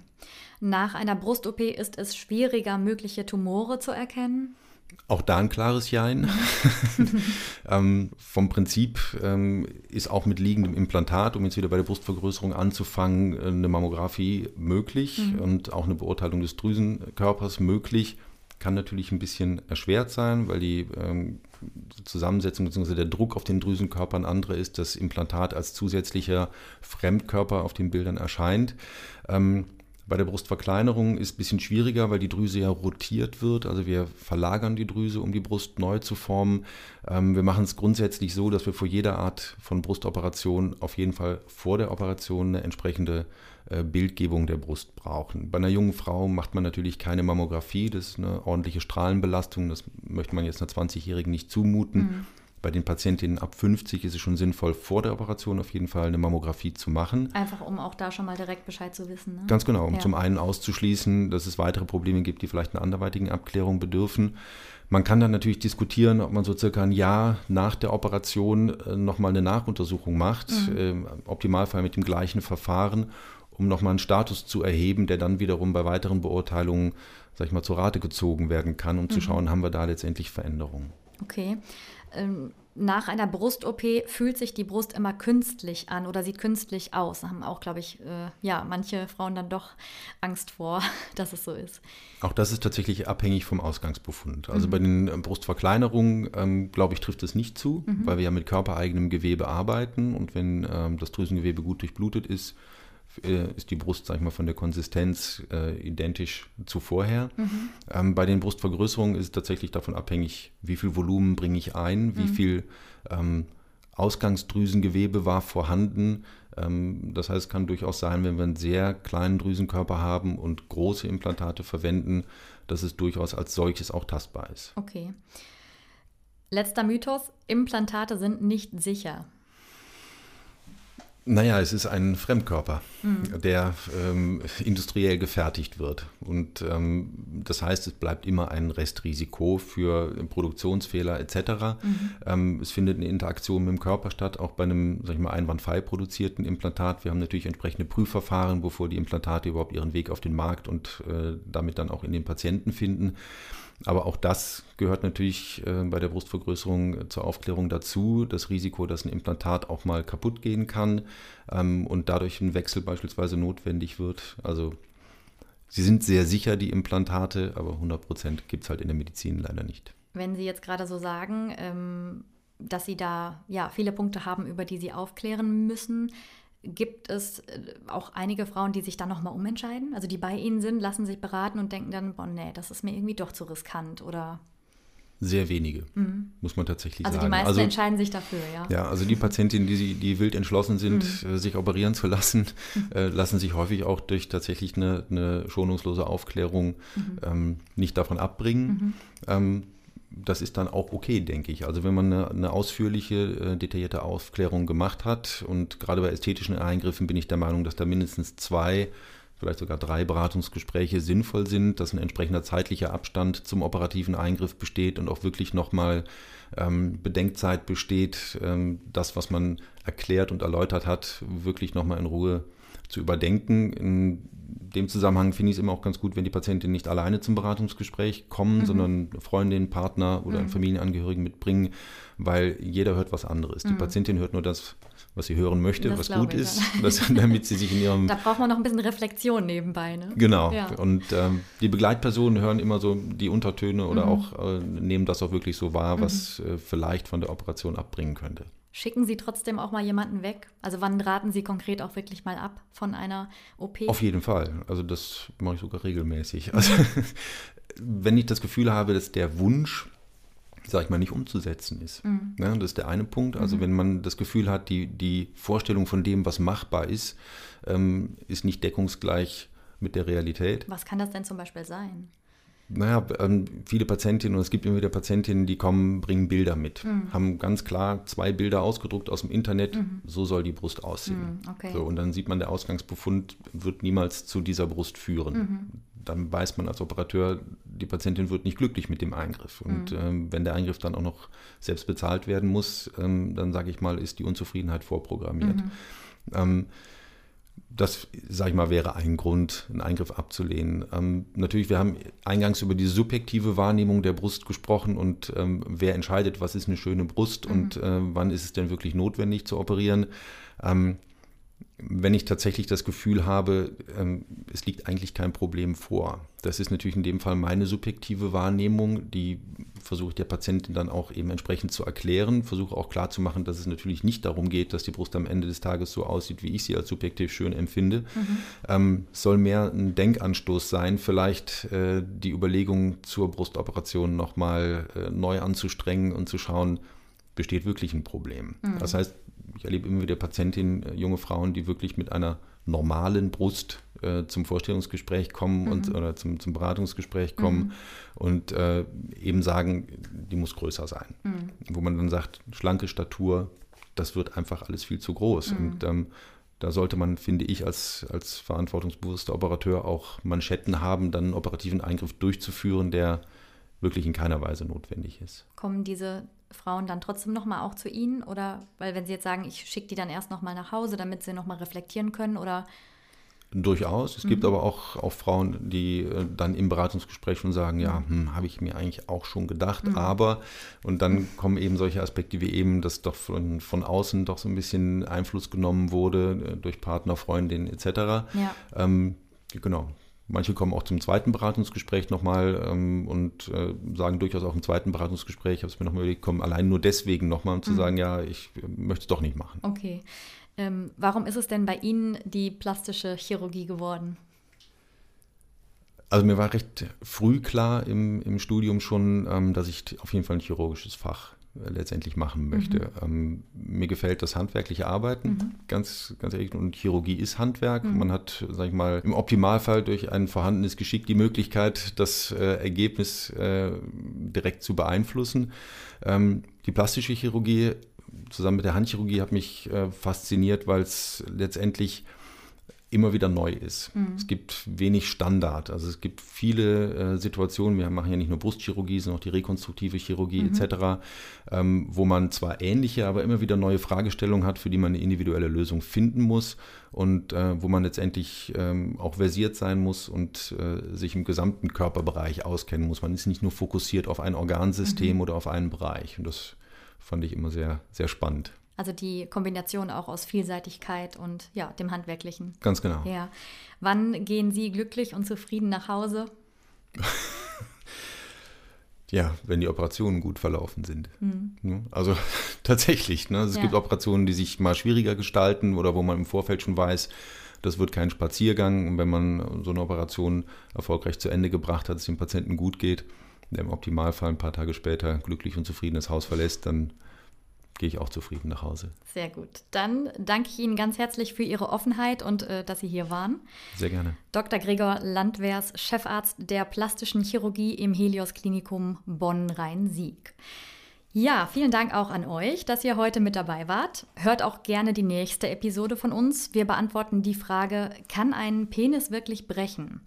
Nach einer Brust-OP ist es schwieriger, mögliche Tumore zu erkennen? Auch da ein klares Jein. ähm, vom Prinzip ähm, ist auch mit liegendem Implantat, um jetzt wieder bei der Brustvergrößerung anzufangen, äh, eine Mammographie möglich mhm. und auch eine Beurteilung des Drüsenkörpers möglich. Kann natürlich ein bisschen erschwert sein, weil die ähm, Zusammensetzung bzw. der Druck auf den Drüsenkörper ein anderer ist, das Implantat als zusätzlicher Fremdkörper auf den Bildern erscheint. Ähm, bei der Brustverkleinerung ist ein bisschen schwieriger, weil die Drüse ja rotiert wird. Also wir verlagern die Drüse, um die Brust neu zu formen. Ähm, wir machen es grundsätzlich so, dass wir vor jeder Art von Brustoperation auf jeden Fall vor der Operation eine entsprechende äh, Bildgebung der Brust brauchen. Bei einer jungen Frau macht man natürlich keine Mammographie. Das ist eine ordentliche Strahlenbelastung. Das möchte man jetzt einer 20-Jährigen nicht zumuten. Mhm. Bei den Patientinnen ab 50 ist es schon sinnvoll, vor der Operation auf jeden Fall eine Mammographie zu machen. Einfach um auch da schon mal direkt Bescheid zu wissen. Ne? Ganz genau, um ja. zum einen auszuschließen, dass es weitere Probleme gibt, die vielleicht einer anderweitigen Abklärung bedürfen. Man kann dann natürlich diskutieren, ob man so circa ein Jahr nach der Operation äh, nochmal eine Nachuntersuchung macht, mhm. im Optimalfall mit dem gleichen Verfahren, um nochmal einen Status zu erheben, der dann wiederum bei weiteren Beurteilungen, sag ich mal, zur Rate gezogen werden kann, um mhm. zu schauen, haben wir da letztendlich Veränderungen. Okay. Ähm, nach einer Brust-OP fühlt sich die Brust immer künstlich an oder sieht künstlich aus. Da haben auch, glaube ich, äh, ja, manche Frauen dann doch Angst vor, dass es so ist. Auch das ist tatsächlich abhängig vom Ausgangsbefund. Also mhm. bei den äh, Brustverkleinerungen, ähm, glaube ich, trifft es nicht zu, mhm. weil wir ja mit körpereigenem Gewebe arbeiten und wenn ähm, das Drüsengewebe gut durchblutet ist, ist die Brust, sag ich mal, von der Konsistenz äh, identisch zu vorher. Mhm. Ähm, bei den Brustvergrößerungen ist es tatsächlich davon abhängig, wie viel Volumen bringe ich ein, wie mhm. viel ähm, Ausgangsdrüsengewebe war vorhanden. Ähm, das heißt, es kann durchaus sein, wenn wir einen sehr kleinen Drüsenkörper haben und große Implantate verwenden, dass es durchaus als solches auch tastbar ist. Okay. Letzter Mythos, Implantate sind nicht sicher. Naja, es ist ein Fremdkörper, mhm. der ähm, industriell gefertigt wird. Und ähm, das heißt, es bleibt immer ein Restrisiko für Produktionsfehler etc. Mhm. Ähm, es findet eine Interaktion mit dem Körper statt, auch bei einem sag ich mal, einwandfrei produzierten Implantat. Wir haben natürlich entsprechende Prüfverfahren, bevor die Implantate überhaupt ihren Weg auf den Markt und äh, damit dann auch in den Patienten finden. Aber auch das gehört natürlich äh, bei der Brustvergrößerung zur Aufklärung dazu. Das Risiko, dass ein Implantat auch mal kaputt gehen kann ähm, und dadurch ein Wechsel beispielsweise notwendig wird. Also sie sind sehr sicher, die Implantate, aber 100 Prozent gibt es halt in der Medizin leider nicht. Wenn Sie jetzt gerade so sagen, ähm, dass Sie da ja viele Punkte haben, über die Sie aufklären müssen, Gibt es äh, auch einige Frauen, die sich dann nochmal umentscheiden? Also die bei Ihnen sind, lassen sich beraten und denken dann, boah, nee, das ist mir irgendwie doch zu riskant oder sehr wenige, mhm. muss man tatsächlich also sagen. Also die meisten also, entscheiden sich dafür, ja. Ja, also die Patientinnen, die, die wild entschlossen sind, mhm. Äh, sich operieren zu lassen, mhm. äh, lassen sich häufig auch durch tatsächlich eine, eine schonungslose Aufklärung mhm. ähm, nicht davon abbringen. Mhm. Ähm, das ist dann auch okay, denke ich. Also wenn man eine, eine ausführliche, äh, detaillierte Aufklärung gemacht hat und gerade bei ästhetischen Eingriffen bin ich der Meinung, dass da mindestens zwei, vielleicht sogar drei Beratungsgespräche sinnvoll sind, dass ein entsprechender zeitlicher Abstand zum operativen Eingriff besteht und auch wirklich nochmal ähm, Bedenkzeit besteht, ähm, das, was man erklärt und erläutert hat, wirklich nochmal in Ruhe zu überdenken. In dem Zusammenhang finde ich es immer auch ganz gut, wenn die Patientinnen nicht alleine zum Beratungsgespräch kommen, mhm. sondern Freundin, Partner oder mhm. einen Familienangehörigen mitbringen, weil jeder hört was anderes. Mhm. Die Patientin hört nur das, was sie hören möchte, das was gut ist, das, damit sie sich in ihrem... Da braucht man noch ein bisschen Reflexion nebenbei. Ne? Genau. Ja. Und ähm, die Begleitpersonen hören immer so die Untertöne oder mhm. auch äh, nehmen das auch wirklich so wahr, was mhm. äh, vielleicht von der Operation abbringen könnte. Schicken Sie trotzdem auch mal jemanden weg? Also wann raten Sie konkret auch wirklich mal ab von einer OP? Auf jeden Fall. Also das mache ich sogar regelmäßig. Also wenn ich das Gefühl habe, dass der Wunsch, sag ich mal, nicht umzusetzen ist. Mhm. Ja, das ist der eine Punkt. Also mhm. wenn man das Gefühl hat, die, die Vorstellung von dem, was machbar ist, ähm, ist nicht deckungsgleich mit der Realität. Was kann das denn zum Beispiel sein? Naja, ähm, viele Patientinnen und es gibt immer wieder Patientinnen, die kommen, bringen Bilder mit, mhm. haben ganz klar zwei Bilder ausgedruckt aus dem Internet, mhm. so soll die Brust aussehen. Mhm, okay. so, und dann sieht man, der Ausgangsbefund wird niemals zu dieser Brust führen. Mhm. Dann weiß man als Operateur, die Patientin wird nicht glücklich mit dem Eingriff. Und mhm. ähm, wenn der Eingriff dann auch noch selbst bezahlt werden muss, ähm, dann sage ich mal, ist die Unzufriedenheit vorprogrammiert. Mhm. Ähm, das, sage ich mal, wäre ein Grund, einen Eingriff abzulehnen. Ähm, natürlich, wir haben eingangs über die subjektive Wahrnehmung der Brust gesprochen und ähm, wer entscheidet, was ist eine schöne Brust mhm. und äh, wann ist es denn wirklich notwendig zu operieren. Ähm, wenn ich tatsächlich das Gefühl habe, ähm, es liegt eigentlich kein Problem vor. Das ist natürlich in dem Fall meine subjektive Wahrnehmung, die versuche ich der Patientin dann auch eben entsprechend zu erklären, versuche auch klarzumachen, dass es natürlich nicht darum geht, dass die Brust am Ende des Tages so aussieht, wie ich sie als subjektiv schön empfinde. Mhm. Ähm, soll mehr ein Denkanstoß sein, vielleicht äh, die Überlegung zur Brustoperation nochmal äh, neu anzustrengen und zu schauen, besteht wirklich ein Problem. Mhm. Das heißt, ich erlebe immer wieder Patientinnen, äh, junge Frauen, die wirklich mit einer normalen Brust äh, zum Vorstellungsgespräch kommen mhm. und oder zum, zum Beratungsgespräch kommen mhm. und äh, eben sagen, die muss größer sein. Mhm. Wo man dann sagt, schlanke Statur, das wird einfach alles viel zu groß. Mhm. Und ähm, da sollte man, finde ich, als, als verantwortungsbewusster Operateur auch Manschetten haben, dann einen operativen Eingriff durchzuführen, der wirklich in keiner Weise notwendig ist. Kommen diese Frauen dann trotzdem nochmal auch zu Ihnen? Oder, weil wenn Sie jetzt sagen, ich schicke die dann erst nochmal nach Hause, damit sie nochmal reflektieren können oder Durchaus. Es mhm. gibt aber auch, auch Frauen, die äh, dann im Beratungsgespräch schon sagen, ja, hm, habe ich mir eigentlich auch schon gedacht, mhm. aber, und dann kommen eben solche Aspekte wie eben, dass doch von, von außen doch so ein bisschen Einfluss genommen wurde äh, durch Partner, Freundinnen etc. Ja. Ähm, genau, Manche kommen auch zum zweiten Beratungsgespräch nochmal ähm, und äh, sagen durchaus auch im zweiten Beratungsgespräch, ich habe es mir nochmal überlegt, kommen allein nur deswegen nochmal, um zu mhm. sagen, ja, ich äh, möchte es doch nicht machen. Okay. Ähm, warum ist es denn bei Ihnen die plastische Chirurgie geworden? Also mir war recht früh klar im, im Studium schon, ähm, dass ich auf jeden Fall ein chirurgisches Fach letztendlich machen möchte. Mhm. Ähm, mir gefällt das handwerkliche Arbeiten, mhm. ganz, ganz ehrlich. Und Chirurgie ist Handwerk. Mhm. Man hat, sag ich mal, im Optimalfall durch ein vorhandenes Geschick die Möglichkeit, das äh, Ergebnis äh, direkt zu beeinflussen. Ähm, die plastische Chirurgie zusammen mit der Handchirurgie hat mich äh, fasziniert, weil es letztendlich immer wieder neu ist. Mhm. Es gibt wenig Standard. Also es gibt viele äh, Situationen, wir machen ja nicht nur Brustchirurgie, sondern auch die rekonstruktive Chirurgie mhm. etc., ähm, wo man zwar ähnliche, aber immer wieder neue Fragestellungen hat, für die man eine individuelle Lösung finden muss und äh, wo man letztendlich ähm, auch versiert sein muss und äh, sich im gesamten Körperbereich auskennen muss. Man ist nicht nur fokussiert auf ein Organsystem mhm. oder auf einen Bereich. Und das fand ich immer sehr, sehr spannend. Also die Kombination auch aus Vielseitigkeit und ja, dem Handwerklichen. Ganz genau. Ja. Wann gehen Sie glücklich und zufrieden nach Hause? ja, wenn die Operationen gut verlaufen sind. Mhm. Also tatsächlich. Ne? Also es ja. gibt Operationen, die sich mal schwieriger gestalten oder wo man im Vorfeld schon weiß, das wird kein Spaziergang. Und wenn man so eine Operation erfolgreich zu Ende gebracht hat, dass es dem Patienten gut geht, der im Optimalfall ein paar Tage später glücklich und zufrieden das Haus verlässt, dann gehe ich auch zufrieden nach Hause. Sehr gut. Dann danke ich Ihnen ganz herzlich für Ihre Offenheit und äh, dass Sie hier waren. Sehr gerne. Dr. Gregor Landwehrs, Chefarzt der plastischen Chirurgie im Helios Klinikum Bonn-Rhein-Sieg. Ja, vielen Dank auch an euch, dass ihr heute mit dabei wart. Hört auch gerne die nächste Episode von uns. Wir beantworten die Frage, kann ein Penis wirklich brechen?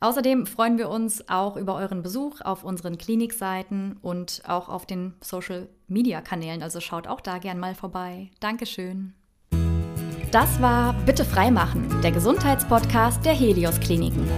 Außerdem freuen wir uns auch über euren Besuch auf unseren Klinikseiten und auch auf den Social-Media-Kanälen. Also schaut auch da gern mal vorbei. Dankeschön. Das war Bitte freimachen, der Gesundheitspodcast der Helios Kliniken.